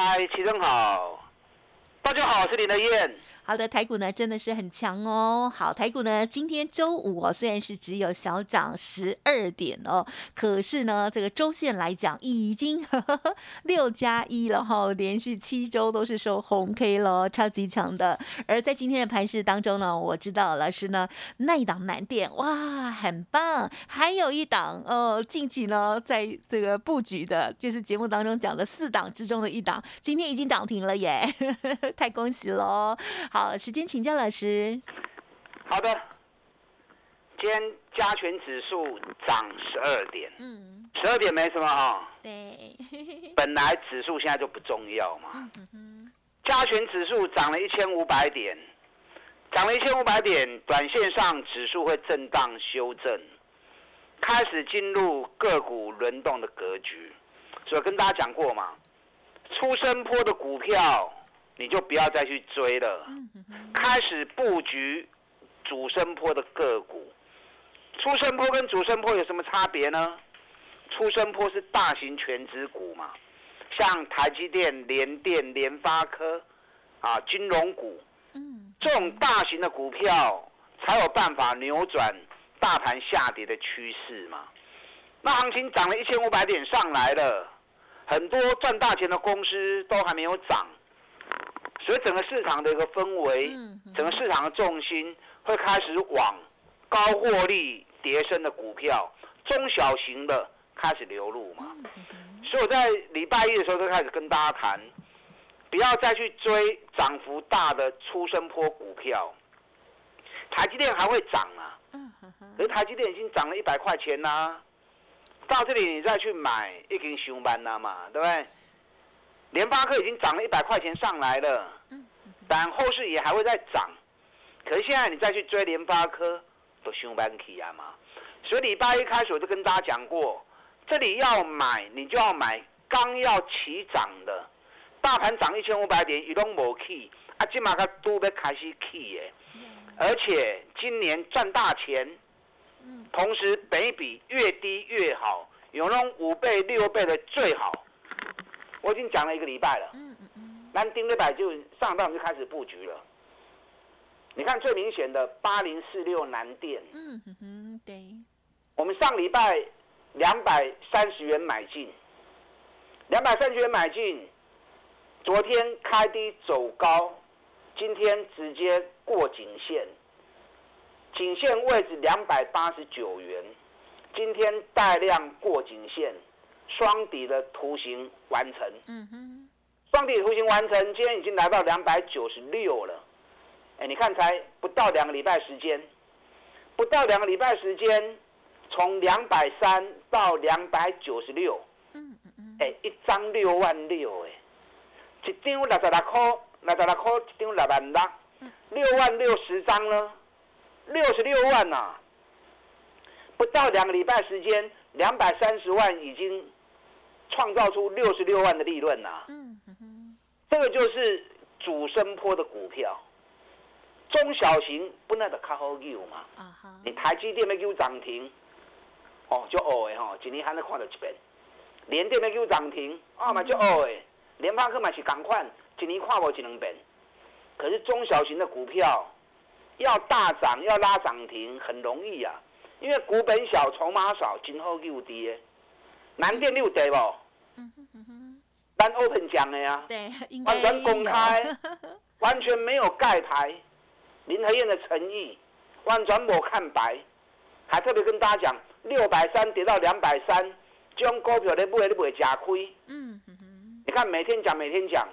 嗨，齐正好，大家好，我是林德燕。好的，台股呢真的是很强哦。好，台股呢今天周五哦，虽然是只有小涨十二点哦，可是呢这个周线来讲已经六加一了哈，连续七周都是收红 K 了，超级强的。而在今天的盘市当中呢，我知道老师呢那一档难点哇很棒，还有一档哦近期呢在这个布局的，就是节目当中讲的四档之中的一档，今天已经涨停了耶，太恭喜喽！好，时间请教老师。好的，今天加权指数涨十二点，嗯，十二点没什么哈。对。本来指数现在就不重要嘛。嗯加权指数涨了一千五百点，涨了一千五百点，短线上指数会震荡修正，开始进入个股轮动的格局。所以跟大家讲过嘛，出生坡的股票。你就不要再去追了，开始布局主升坡的个股。出升坡跟主升坡有什么差别呢？出升坡是大型全资股嘛，像台积电、联电、联发科啊，金融股，这种大型的股票才有办法扭转大盘下跌的趋势嘛。那行情涨了一千五百点上来了，很多赚大钱的公司都还没有涨。所以整个市场的一个氛围，整个市场的重心会开始往高获利叠升的股票、中小型的开始流入嘛。所以我在礼拜一的时候就开始跟大家谈，不要再去追涨幅大的出生坡股票。台积电还会涨啊，可是台积电已经涨了一百块钱啦，到这里你再去买，已经上班了嘛，对不对？联发科已经涨了一百块钱上来了，但后市也还会再涨。可是现在你再去追联发科，都凶班起啊嘛。所以礼拜一开始我就跟大家讲过，这里要买你就要买刚要起涨的，大盘涨一千五百点，一拢无起，啊，今马个都要开始起耶。而且今年赚大钱，同时本比越低越好，有那种五倍六倍的最好。我已经讲了一个礼拜了，嗯嗯嗯，南丁礼拜就上半就开始布局了。你看最明显的八零四六南电，嗯哼哼，对，我们上礼拜两百三十元买进，两百三十元买进，昨天开低走高，今天直接过颈线，颈线位置两百八十九元，今天带量过颈线。双底的图形完成，嗯哼，双底图形完成，今天已经来到两百九十六了，哎，你看才不到两个礼拜时间，不到两个礼拜时间，从两百三到两百九十六，嗯嗯嗯，哎，一张六万六，哎，一张六十六块，六十六块一张六万六，六万六十张呢，六十六万呐，不到两个礼拜时间，两百三十万已经。创造出六十六万的利润呐，嗯哼，这个就是主升坡的股票，中小型不那的卡好牛嘛，啊哈，你台积电没给我涨停，哦，就哦的吼，今年还能看到一遍，联电没给我涨停，啊嘛就哦的，联发科嘛是赶快，今年看无一两遍，可是中小型的股票要大涨要拉涨停很容易啊，因为股本小筹码少，今后又跌。南电六对不？嗯哼哼哼，单 open 讲的呀，对，完全公开，完全没有盖牌，林和燕的诚意，完全没看白，还特别跟大家讲，六百三跌到两百三，这种股票你不会你不会假亏。嗯哼哼，你看每天讲每天讲，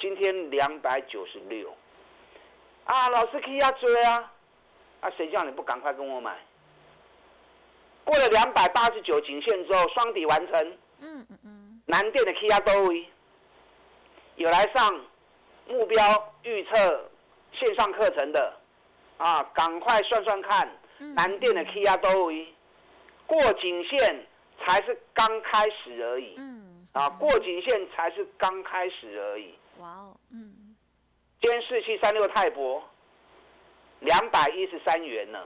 今天两百九十六，啊，老师可以要追啊，啊，谁叫你不赶快跟我买？过了两百八十九颈线之后，双底完成。嗯嗯嗯。南电的 K 压多位，有来上目标预测线上课程的啊，赶快算算看，南电的 K 压都位过颈线才是刚开始而已。嗯，啊，过颈线才是刚开始而已。哇哦，嗯，今天四七三六泰博两百一十三元呢。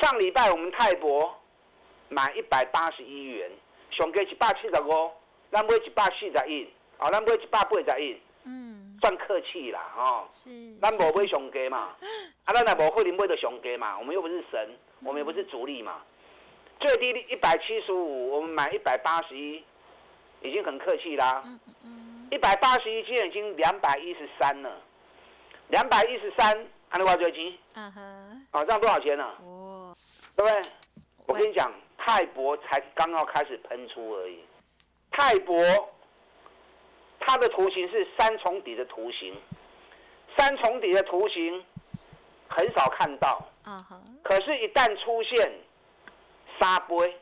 上礼拜我们泰博买一百八十一元，上价一百七十五，咱买一百四十一，哦，咱买一百八十一，嗯，算客气啦，哦，是，咱无买上价嘛，啊，咱也无可能买到上价嘛，我们又不是神，我们也不是主力嘛，最低一百七十五，我们买一百八十一，已经很客气啦，嗯嗯，一百八十一现在已经两百一十三了，两百一十三，安尼话最钱，嗯哼，啊，这样多少钱呢？对不对？我跟你讲，泰博才刚要开始喷出而已。泰博，它的图形是三重底的图形，三重底的图形很少看到。可是，一旦出现沙杯，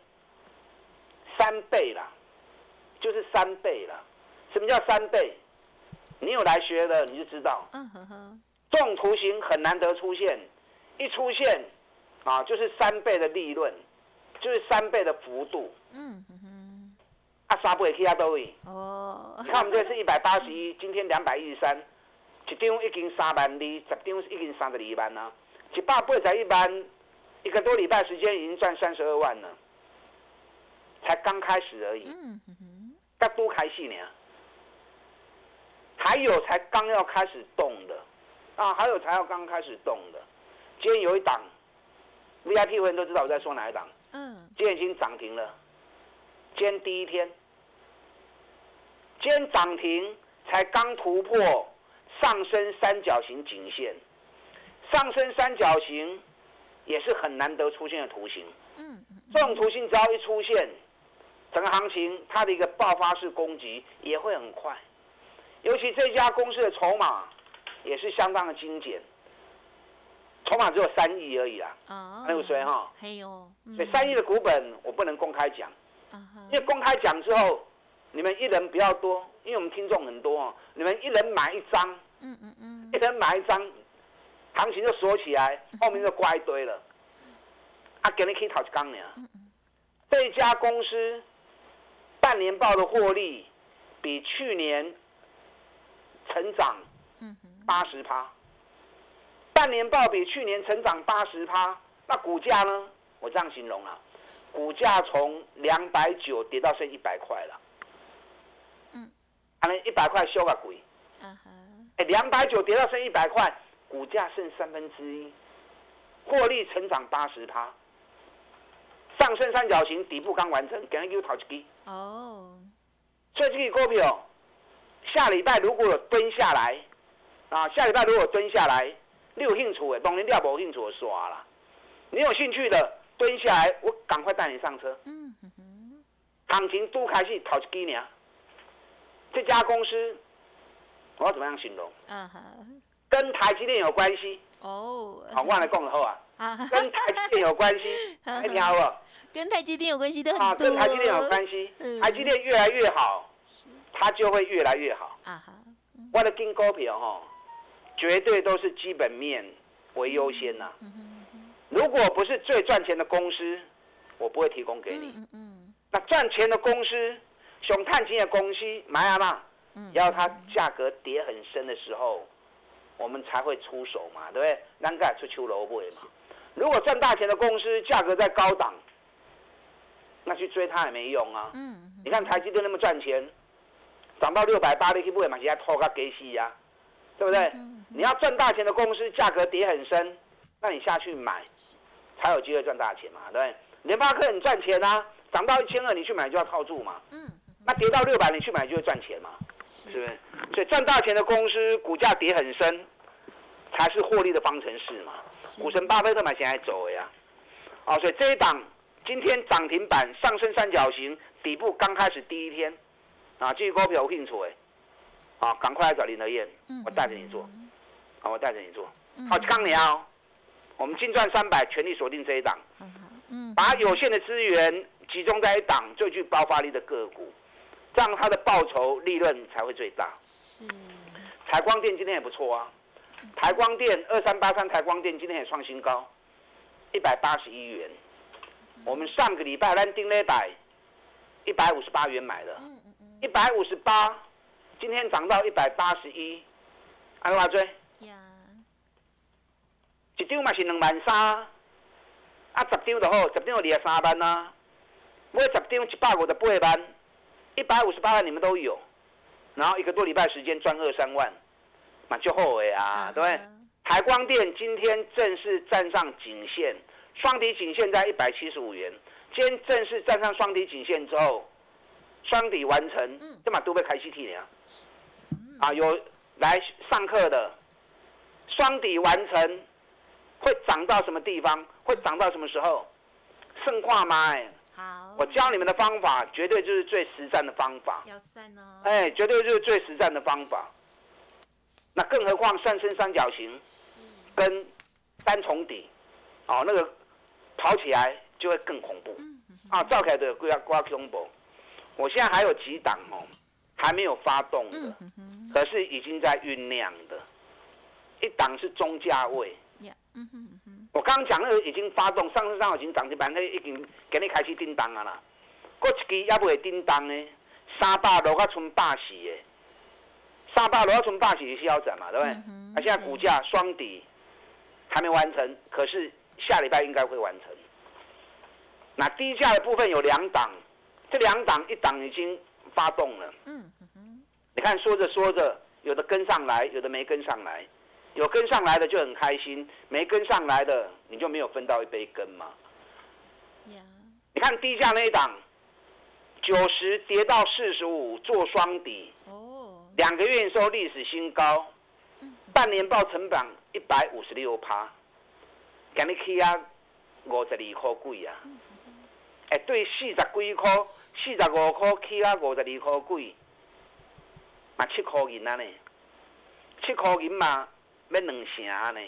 三倍了，就是三倍了。什么叫三倍？你有来学的，你就知道。这种图形很难得出现，一出现。啊，就是三倍的利润，就是三倍的幅度。嗯哼哼。啊，三倍其他都会。哦。你看我们这是一百八十一，今天两百一十三，一张已经三万二，十张已经三十二万了。一百八十一万，一个多礼拜时间已经赚三十二万了，才刚开始而已。嗯哼多开始呢，还有才刚要开始动的，啊，还有才要刚开始动的。今天有一档。VIP 会员都知道我在说哪一档。嗯。今天已经涨停了，今天第一天，今天涨停才刚突破上升三角形颈线，上升三角形也是很难得出现的图形。嗯这种图形只要一出现，整个行情它的一个爆发式攻击也会很快，尤其这家公司的筹码也是相当的精简。筹码只有三亿而已啦，还有谁哈？还有，所以三亿的股本我不能公开讲，因为公开讲之后，你们一人比较多，因为我们听众很多哦，你们一人买一张，嗯嗯嗯，一人买一张，行情就锁起来，后面就挂一堆了，啊，给你可以讨一缸呢。这家公司半年报的获利比去年成长八十趴。半年报比去年成长八十趴，那股价呢？我这样形容啊，股价从两百九跌到剩一百块了。嗯，可能一百块修个鬼。嗯哼。哎，两百九跌到剩一百块，股价剩三分之一，获利成长八十趴，上升三角形底部刚完成，给人又淘一支。哦。所以这个股票，下礼拜如果有蹲下来，啊，下礼拜如果蹲下来。你有兴趣的，当然你也无兴趣的刷啦。你有兴趣的，蹲下来，我赶快带你上车。嗯。行情都开始头一几年，这家公司我要怎么样形容？啊哈。跟台积电有关系。哦。好，我来讲好啊。啊跟台积电有关系，你听好不？跟台积电有关系的很多。啊，跟台积电有关系。台积电越来越好，它就会越来越好。啊哈。我的金股票哈。绝对都是基本面为优先呐。如果不是最赚钱的公司，我不会提供给你。那赚钱的公司，熊探金的公司买啊嘛，要它价格跌很深的时候，我们才会出手嘛，对不对？难盖出秋萝卜嘛。如果赚大钱的公司价格在高档，那去追它也没用啊。你看台积电那么赚钱，涨到六百八，你去买嘛，现在拖个给死呀。对不对？你要赚大钱的公司，价格跌很深，那你下去买，才有机会赚大钱嘛，对不对？联发科很赚钱啊，涨到一千二你去买就要套住嘛。嗯。那跌到六百你去买就会赚钱嘛，是不是？所以赚大钱的公司股价跌很深，才是获利的方程式嘛。股神巴菲特买钱还走呀。哦，所以这一档今天涨停板上升三角形底部刚开始第一天，啊，这个股票有兴趣诶。啊，赶快来找林德燕，我带着你做，好，我带着你做，好，康鸟，我们净赚三百，全力锁定这一档，把有限的资源集中在一档最具爆发力的个股，这样它的报酬利润才会最大。是，台光电今天也不错啊，台光电二三八三，台光电今天也创新高，一百八十一元。我们上个礼拜咱订了百一百五十八元买的，一百五十八，今天涨到一百八十一，安怎追？呀，一张嘛是两万三，啊十张就好，十张就二十三万啊，买十张一百五十八万，一百五十八万你们都有，然后一个多礼拜时间赚二三万，嘛就好诶啊，对不对？台光电今天正式站上颈线，双底颈线在一百七十五元，今天正式站上双底颈线之后，双底完成，这嘛都被开西体了啊，有来上课的，双底完成。会涨到什么地方？会涨到什么时候？盛化买。好。我教你们的方法，绝对就是最实战的方法。要算哦。哎，绝对就是最实战的方法。那更何况上升三角形跟单重底，哦，那个跑起来就会更恐怖。啊，赵凯的挂挂恐怖。我现在还有几档哦，还没有发动的，可是已经在酝酿的。一档是中价位。我刚刚讲那个已经发动，上市上已经涨停板，那已经给你开始叮当啊啦。过一支也不会叮当呢，三百六啊存八十的，三百六啊存八十是要涨嘛，对不对？那现在股价双底还没完成，可是下礼拜应该会完成。那低价的部分有两档，这两档一档已经发动了。嗯你看说着说着，有的跟上来，有的没跟上来。有跟上来的就很开心，没跟上来的你就没有分到一杯羹嘛。你看低价那一档，九十跌到四十五做双底，哦，两个月收历史新高，半年报成长一百五十六趴，今日起啊五十二块贵啊，哎，对四十几块，四十五块起啊五十二块几，嘛七块银啊呢，七块银嘛。要两成呢，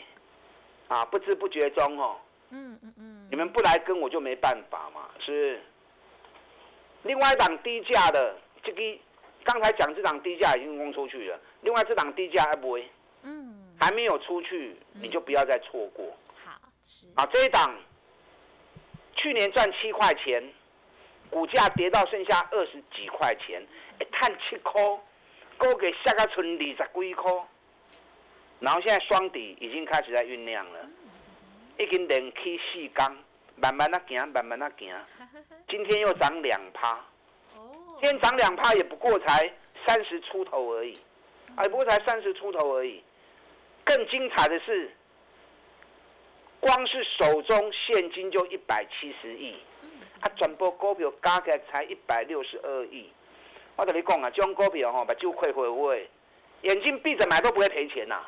啊，不知不觉中哦，嗯嗯嗯，你们不来跟我就没办法嘛，是。另外一档低价的，这个刚才讲这档低价已经供出去了，另外这档低价还不会，嗯，还没有出去，你就不要再错过。好，是。啊，这一档去年赚七块钱，股价跌到剩下二十几块钱，一探七块，够给下个村二十几块。然后现在双底已经开始在酝酿了，已经连起四缸，慢慢的行，慢慢的行。今天又涨两趴，今天涨两趴也不过才三十出头而已，哎，不过才三十出头而已。更精彩的是，光是手中现金就一百七十亿，啊，全部股票加起来才一百六十二亿。我跟你讲啊，这种股票吼，把酒亏回味。眼睛闭着买都不会赔钱呐，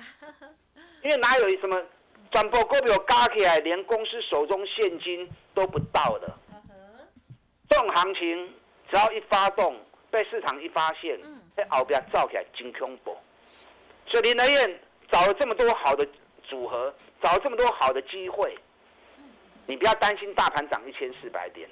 因为哪有什么转播股票加起来连公司手中现金都不到的，这种行情只要一发动，被市场一发现，在后边造起来真恐怖。所以林德燕找了这么多好的组合，找了这么多好的机会，你不要担心大盘涨一千四百点，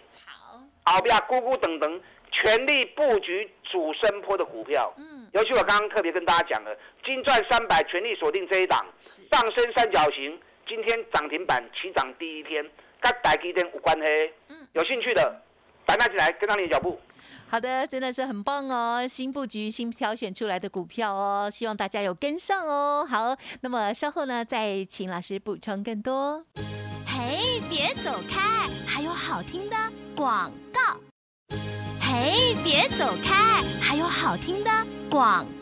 好，不要咕咕等等。全力布局主升坡的股票，嗯，尤其我刚刚特别跟大家讲了，金钻三百全力锁定这一档，上升三角形，今天涨停板起涨第一天，跟大基电无关黑，嗯，有兴趣的，打拿起来跟上你的脚步。好的，真的是很棒哦，新布局、新挑选出来的股票哦，希望大家有跟上哦。好，那么稍后呢，再请老师补充更多。嘿，别走开，还有好听的广告。嘿，别走开！还有好听的广告。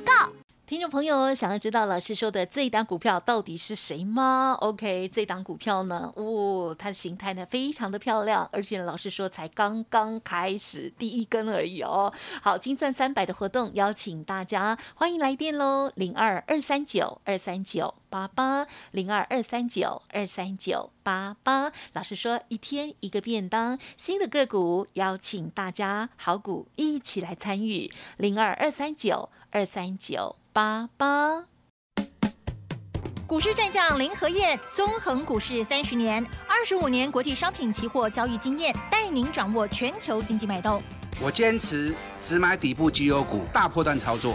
听众朋友，想要知道老师说的这一档股票到底是谁吗？OK，这档股票呢，哦，它的形态呢非常的漂亮，而且老师说才刚刚开始第一根而已哦。好，金钻三百的活动，邀请大家欢迎来电喽，零二二三九二三九八八零二二三九二三九八八。老师说一天一个便当，新的个股邀请大家好股一起来参与，零二二三九二三九。八八。股市战将林和燕，纵横股市三十年，二十五年国际商品期货交易经验，带您掌握全球经济脉动。我坚持只买底部绩优股，大波段操作。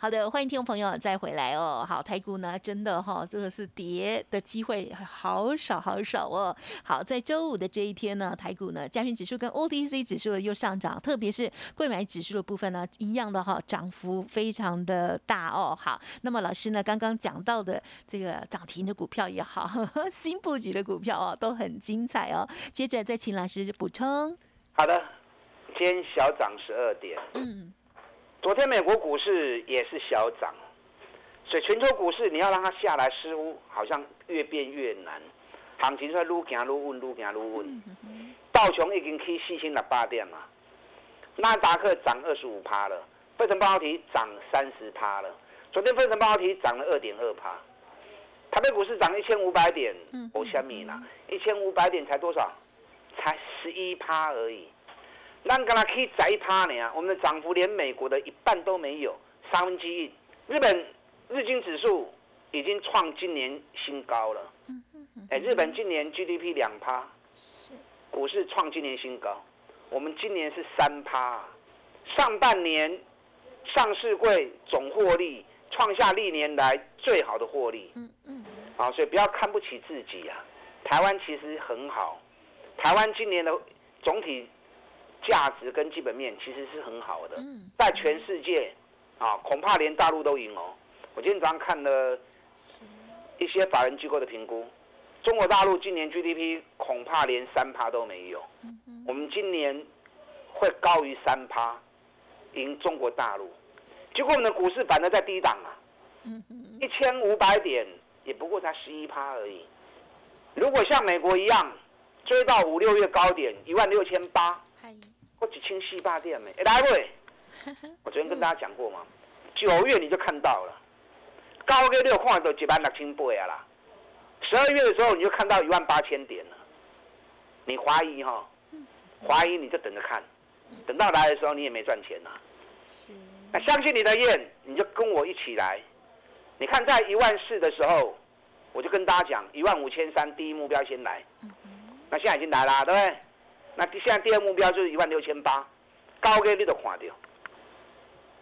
好的，欢迎听众朋友再回来哦。好，台股呢，真的哈、这个是跌的机会好少好少哦。好，在周五的这一天呢，台股呢，加权指数跟 OTC 指数又上涨，特别是贵买指数的部分呢，一样的哈、涨幅非常的大哦。好，那么老师呢，刚刚讲到的这个涨停的股票也好，新布局的股票哦，都很精彩哦。接着再请老师补充。好的，今天小涨十二点。嗯，昨天美国股市也是小涨，所以全球股市你要让它下来，似乎好像越变越难。行情在愈行愈稳，愈行愈稳。道琼已经去四千六八点了，纳达克涨二十五趴了，费城半导体涨三十趴了。昨天费城半导体涨了二点二趴，台北股市涨一千五百点，我下米啦，一千五百点才多少？才十一趴而已。咱刚才可以十一趴呢，我们的涨幅连美国的一半都没有，三分之一。日本日经指数已经创今年新高了。哎，日本今年 GDP 两趴，股市创今年新高。我们今年是三趴，上半年上市柜总获利创下历年来最好的获利。嗯嗯，啊，所以不要看不起自己啊。台湾其实很好，台湾今年的总体价值跟基本面其实是很好的，嗯在全世界啊，恐怕连大陆都赢哦。我今天早上看了一些法人机构的评估，中国大陆今年 GDP 恐怕连三趴都没有，我们今年会高于三趴，赢中国大陆。结果我们的股市反而在低档啊，一千五百点也不过才十一趴而已。如果像美国一样追到五六月高点一万六千八，嗨，或一千四百点呢，会来不会？我昨天跟大家讲过嘛，九月你就看到了，高月六看都一万六千八啊啦，十二月的时候你就看到一万八千点了。你怀疑哈？怀疑你就等着看，等到来的时候你也没赚钱呐、是，那相信你的愿，你就跟我一起来。你看，在一万四的时候，我就跟大家讲，一万五千三第一目标先来。那现在已经来啦，对不对？那第现在第二目标就是一万六千八，高给你都看到。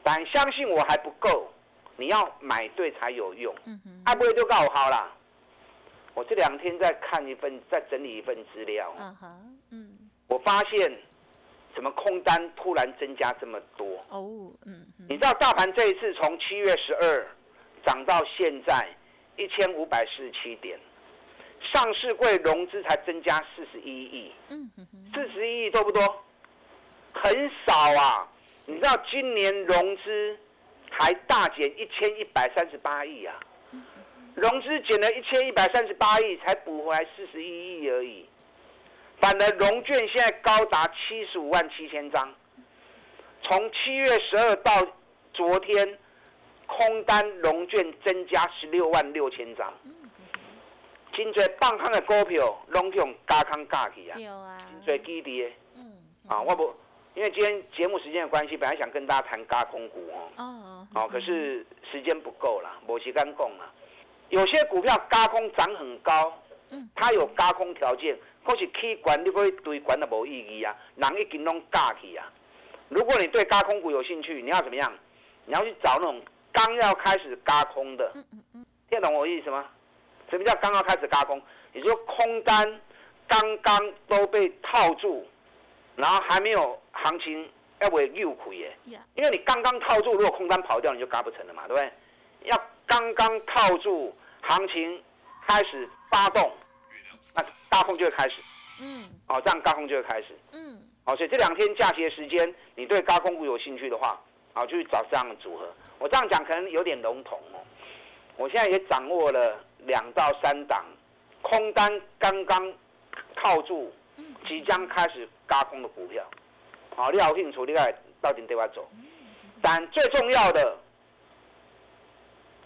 但相信我还不够，你要买对才有用。嗯哼，爱不会就告我好啦。我这两天在看一份，在整理一份资料，嗯哼，嗯，我发现怎么空单突然增加这么多？哦，嗯，你知道大盘这一次从七月十二涨到现在一千五百四十七点，上市柜融资才增加四十一亿，四十一亿多不多？很少啊！你知道今年融资还大减一千一百三十八亿啊，融资减了一千一百三十八亿，才补回来四十一亿而已。反而融券现在高达七十五万七千张，从七月十二到昨天，空单融券增加十六万六千张。真侪放空的股票，拢用加空加去啊！有啊，最基地的嗯，啊，我不，因为今天节目时间的关系，本来想跟大家谈加空股哦，哦，哦，可是时间不够啦，没时间讲啦。有些股票加空涨很高，嗯它有加空条件，或是去管你去堆管都无意义啊，人已经拢加去啊。如果你对加空股有兴趣，你要怎么样？你要去找那种刚要开始加空的，听懂我意思吗？什么叫刚刚开始加空？也就空单刚刚都被套住，然后还没有行情要为六亏耶。因为你刚刚套住，如果空单跑掉，你就嘎不成了嘛，对不对？要嘎刚刚套住，行情开始发动，那大空就会开始。嗯，哦，这样高空就会开始。嗯，哦，所以这两天假期的时间，你对高空股有兴趣的话，啊，就去找这样的组合。我这样讲可能有点笼统哦。我现在也掌握了两到三档空单刚刚套住，即将开始加空的股票。好，你有兴趣，你该到底对我走。但最重要的，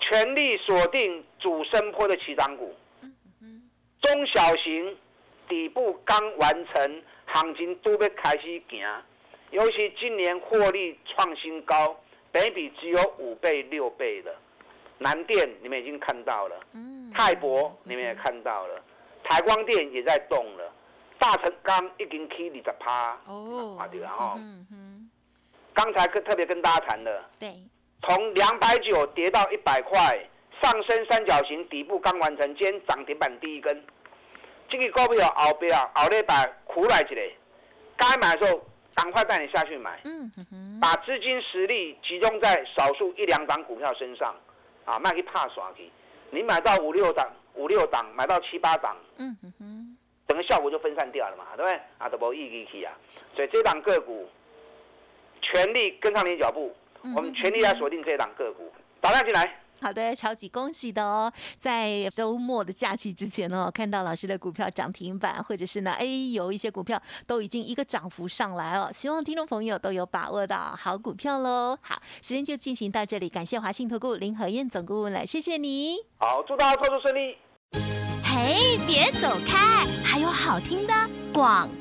全力锁定主升坡的起涨股，中小型。底部刚完成，行情都要开始行。尤其今年获利创新高，北比只有五倍六倍的。南电你们已经看到了，泰博你们也看到了，台光电也在动了，大成钢已经 K 二十趴哦，啊对啊哈。刚才跟特别跟大家谈了，对，从两百九跌到一百块，上升三角形底部刚完成，今天涨停板第一根。这个股票后边啊，后礼拜苦来一个，该买的时候赶快带你下去买，嗯把资金实力集中在少数一两档股票身上，啊，卖去怕耍去，你买到五六档，五六档买到七八档，嗯哼哼，整个效果就分散掉了嘛，对不对？啊，都无意义去啊，所以这档个股全力跟上你脚步，我们全力来锁定这档个股，打量进来。好的，超级恭喜的哦！在周末的假期之前哦，看到老师的股票涨停板，或者是呢，哎，有一些股票都已经一个涨幅上来哦。希望听众朋友都有把握到好股票喽。好，时间就进行到这里，感谢华信投顾林和燕总顾问了，谢谢你。好，祝大家操作顺利。嘿，别走开，还有好听的广告。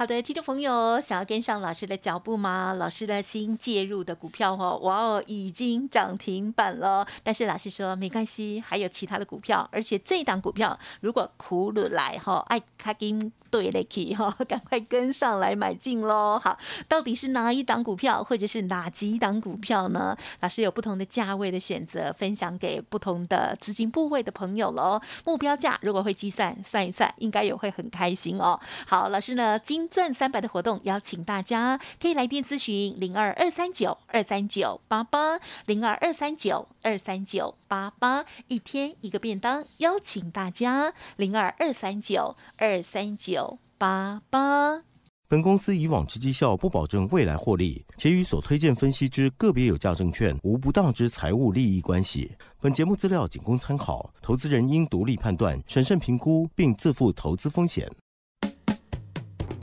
好的，听众朋友，想要跟上老师的脚步吗？老师的新介入的股票哦，哇哦，已经涨停板了。但是老师说没关系，还有其他的股票，而且这档股票如果苦鲁来哈，爱卡金对了去哈，赶快跟上来买进喽。好，到底是哪一档股票，或者是哪几档股票呢？老师有不同的价位的选择，分享给不同的资金部位的朋友喽。目标价如果会计算算一算，应该也会很开心哦。好，老师呢今赚三百的活动，邀请大家可以来电咨询零二二三九二三九八八零二二三九二三九八八，一天一个便当，邀请大家零二二三九二三九八八。本公司以往之绩效不保证未来获利，且与所推荐分析之个别有价证券无不当之财务利益关系。本节目资料仅供参考，投资人应独立判断、审慎评估，并自负投资风险。